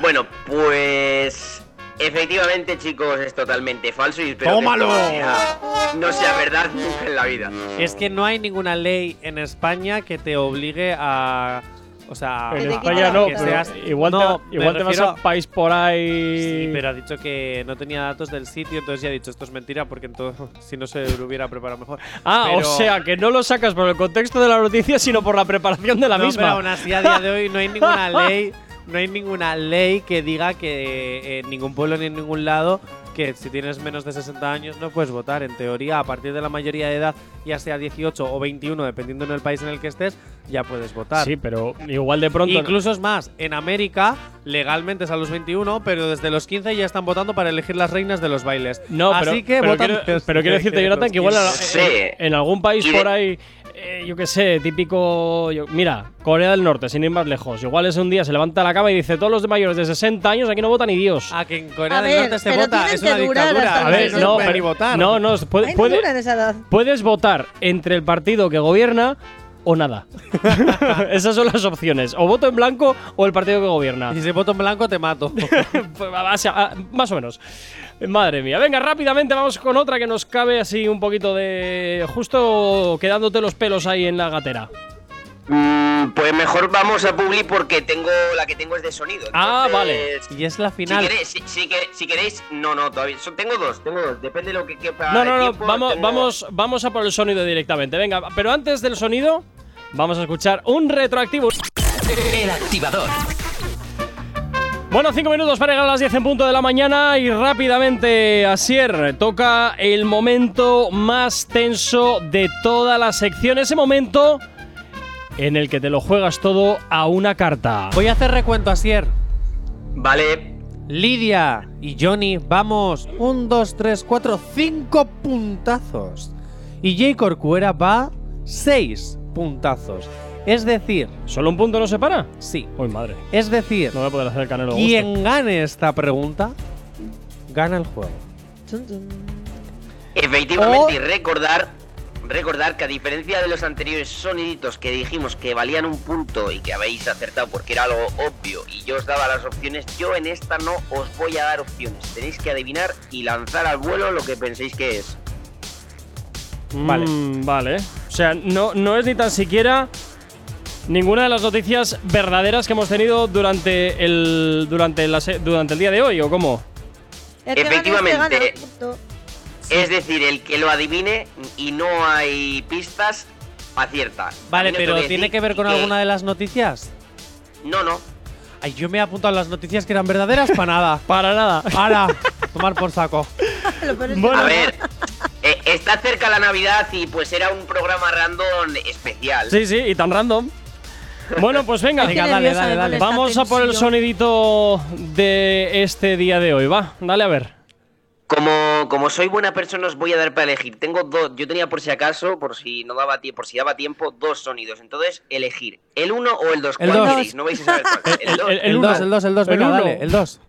Bueno, pues Efectivamente, chicos, es totalmente falso y espero ¡Tómalo! que esto no sea, no sea verdad nunca en la vida. Es que no hay ninguna ley en España que te obligue a. O sea, En España no, pero seas- igual, No, te, me igual te vas a un país por ahí. Sí, pero ha dicho que no tenía datos del sitio, entonces ya ha dicho esto es mentira porque entonces si no se lo hubiera preparado mejor. Ah, Pero- o sea, que no lo sacas por el contexto de la noticia, sino por la preparación de la no, misma. pero aún así a día de hoy no hay ninguna ley, no hay ninguna ley que diga que en ningún pueblo ni en ningún lado que si tienes menos de 60 años no puedes votar. En teoría, a partir de la mayoría de edad, ya sea 18 o 21, dependiendo en el país en el que estés, ya puedes votar. Sí, pero igual de pronto. Incluso es más, en América legalmente es a los 21, pero desde los 15 ya están votando para elegir las reinas de los bailes. No, pero, que pero votan quiero, desde pero quiero decirte, Jonathan, que igual a- 15. en, en algún país por ahí, eh, yo qué sé, típico. yo- mira, Corea del Norte, sin ir más lejos. Igual es un día se levanta la cama y dice: Todos los de mayores de 60 años aquí no vota ni Dios. Ah, que en Corea A del ver, Norte se vota, es una dictadura. a ver, no no, pero- votar. no, no, puede- puede- puedes votar entre el partido que gobierna o nada. Esas son las opciones. O voto en blanco o el partido que gobierna. Y si voto en blanco te mato. Pues, ah, más o menos. Madre mía. Venga, rápidamente vamos con otra que nos cabe así un poquito de. Justo quedándote los pelos ahí en la gatera. Mm, pues mejor vamos a Publi porque tengo la que tengo es de sonido. Ah, entonces, y es la Si final. queréis, si, si que- si queréis, no, no, todavía. so- tengo dos, tengo dos. Depende de lo que quepa. No, no, no. tiempo, Vamos, tengo- vamos, vamos a por el sonido directamente. Venga, pero antes del sonido, vamos a escuchar un retroactivo. El activador. Bueno, cinco minutos para llegar a las 10 en punto de la mañana y rápidamente, Asier, toca el momento más tenso de toda la sección. Ese momento en el que te lo juegas todo a una carta. Voy a hacer recuento, Asier. Vale, Lidia y Johnny, vamos. Un, dos, tres, cuatro, cinco puntazos. Y Jay Corcuera va seis puntazos. Es decir, ¿Solo un punto no se para? sí. Uy, madre. Es decir, No voy a poder hacer el canelo a gusto. quien gane esta pregunta, gana el juego. Efectivamente, y recordar. Recordar que a diferencia de los anteriores soniditos que dijimos que valían un punto y que habéis acertado porque era algo obvio y yo os daba las opciones, yo en esta no os voy a dar opciones. Tenéis que adivinar y lanzar al vuelo lo que penséis que es. Vale. Mm, vale. O sea, no, no es ni tan siquiera ninguna de las noticias verdaderas que hemos tenido durante el, durante la se- durante el día de hoy, ¿o cómo? Efectivamente. Es decir, el que lo adivine y no hay pistas, acierta. Vale, pero ¿tiene que ver con alguna de las noticias? No, no. Ay, yo me he apuntado a las noticias que eran verdaderas para nada. Para nada. Para tomar por saco. Bueno. A ver, eh, está cerca la Navidad y pues era un programa random especial. Sí, sí, y tan random. Bueno, pues venga. Dale, dale, dale. Vamos a por el sonidito de este día de hoy, va. Dale a ver. Como, como soy buena persona os voy a dar para elegir. Tengo dos, yo tenía por si acaso, por si no daba tiempo, por si daba tiempo, dos sonidos. Entonces, elegir. ¿El uno o el dos? El ¿Cuál dos. queréis? No vais a saber cuál. El dos. El-. 2, el 2, el 2, El venga, dale, el 2.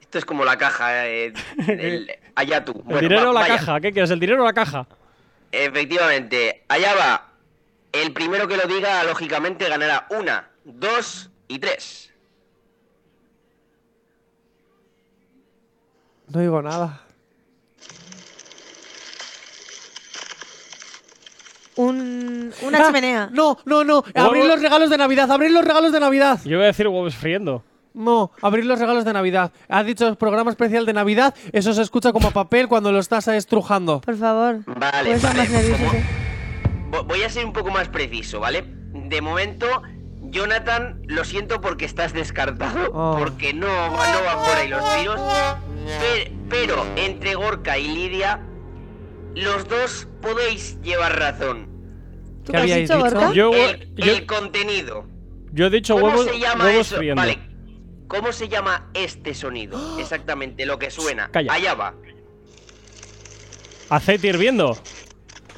Esto es como la caja. eh, el- allá tú. El dinero va, o la vaya. caja. ¿Qué quieres? ¿El dinero o la caja? Efectivamente, allá va. El primero que lo diga, lógicamente, ganará una, dos y tres. No digo nada. Un, una Ah, chimenea. No, no, no. Abrir los regalos de Navidad, abrir los regalos de Navidad. Yo voy a decir huevos friendo. No, abrir los regalos de Navidad. Has dicho programa especial de Navidad, eso se escucha como papel cuando lo estás estrujando. Por favor. Vale, Puedes ser vale. más nervioso, como- sí. Vo- Voy a ser un poco más preciso, ¿vale? De momento, Jonathan, lo siento porque estás descartado, Oh. porque no, no van por ahí los tiros. Pe- Pero, entre Gorka y Lidia, los dos podéis llevar razón. ¿Tú ¿Qué habíais dicho, dicho? Yo, El, yo, el contenido. yo he dicho ¿Cómo huevos, se llama huevos eso? friendo. Vale. ¿Cómo se llama este sonido? Exactamente, lo que suena. Calla. Allá va. Aceite hirviendo.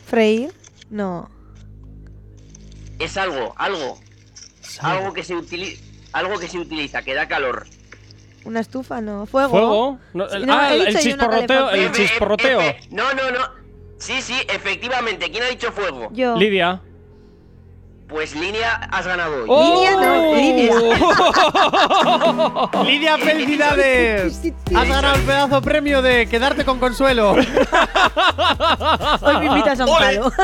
¿Freír? No. Es algo, algo. Algo que se utiliza. Algo que se utiliza, que da calor. ¿Una estufa? No. ¿Fuego? ¿Fuego? No, el- no, ah, el, chisporroteo. El F, chisporroteo. F. No, no, no. Sí, sí, efectivamente. ¿Quién ha dicho fuego? Yo. Lidia. Pues línea, has ganado hoy. ¡Oh! Lidia no, Lidia. Lidia, felicidades. Has ganado el pedazo premio de quedarte con consuelo. Hoy me invitas a un palo.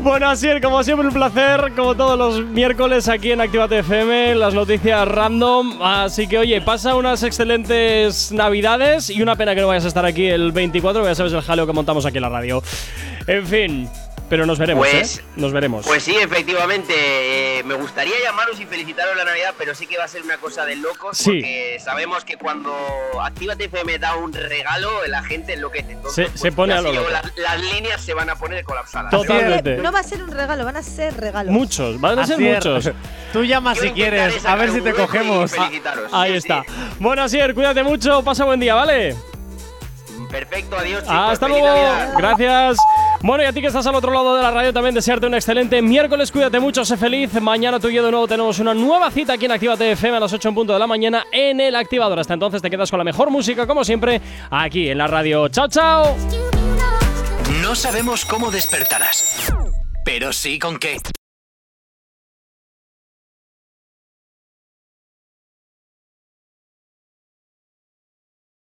Bueno, así es, como siempre, un placer, como todos los miércoles aquí en Activate FM, las noticias random. Así que, oye, pasa unas excelentes navidades y una pena que no vayas a estar aquí el 24, ya sabes el jaleo que montamos aquí en la radio. En fin, pero nos veremos, Pues- ¿eh? Nos veremos. Pues sí, efectivamente. eh, me gustaría llamaros y felicitaros la Navidad, pero sí que va a ser una cosa de locos. Sí. Porque sabemos que cuando Actívate FM da un regalo, la gente enloquece. Entonces, Se- se pone a lo loco. las, las líneas se van a poner colapsadas. Totalmente. No va a ser un regalo, van a ser regalos. Muchos, van a ser muchos. Tú llamas si quieres, a ver si te cogemos. felicitaros. Ahí Sí, está. sí. Bueno, Asier, cuídate mucho, pasa buen día, ¿vale? Perfecto, adiós. chicos, Hasta feliz luego. Navidad. Gracias. Bueno, y a ti que estás al otro lado de la radio también desearte un excelente miércoles. Cuídate mucho, sé feliz. Mañana tú y yo de nuevo tenemos una nueva cita aquí en Actívate FM a las 8 en punto de la mañana en el activador. Hasta entonces te quedas con la mejor música, como siempre, aquí en la radio. Chao, chao. No sabemos cómo despertarás, pero sí con qué.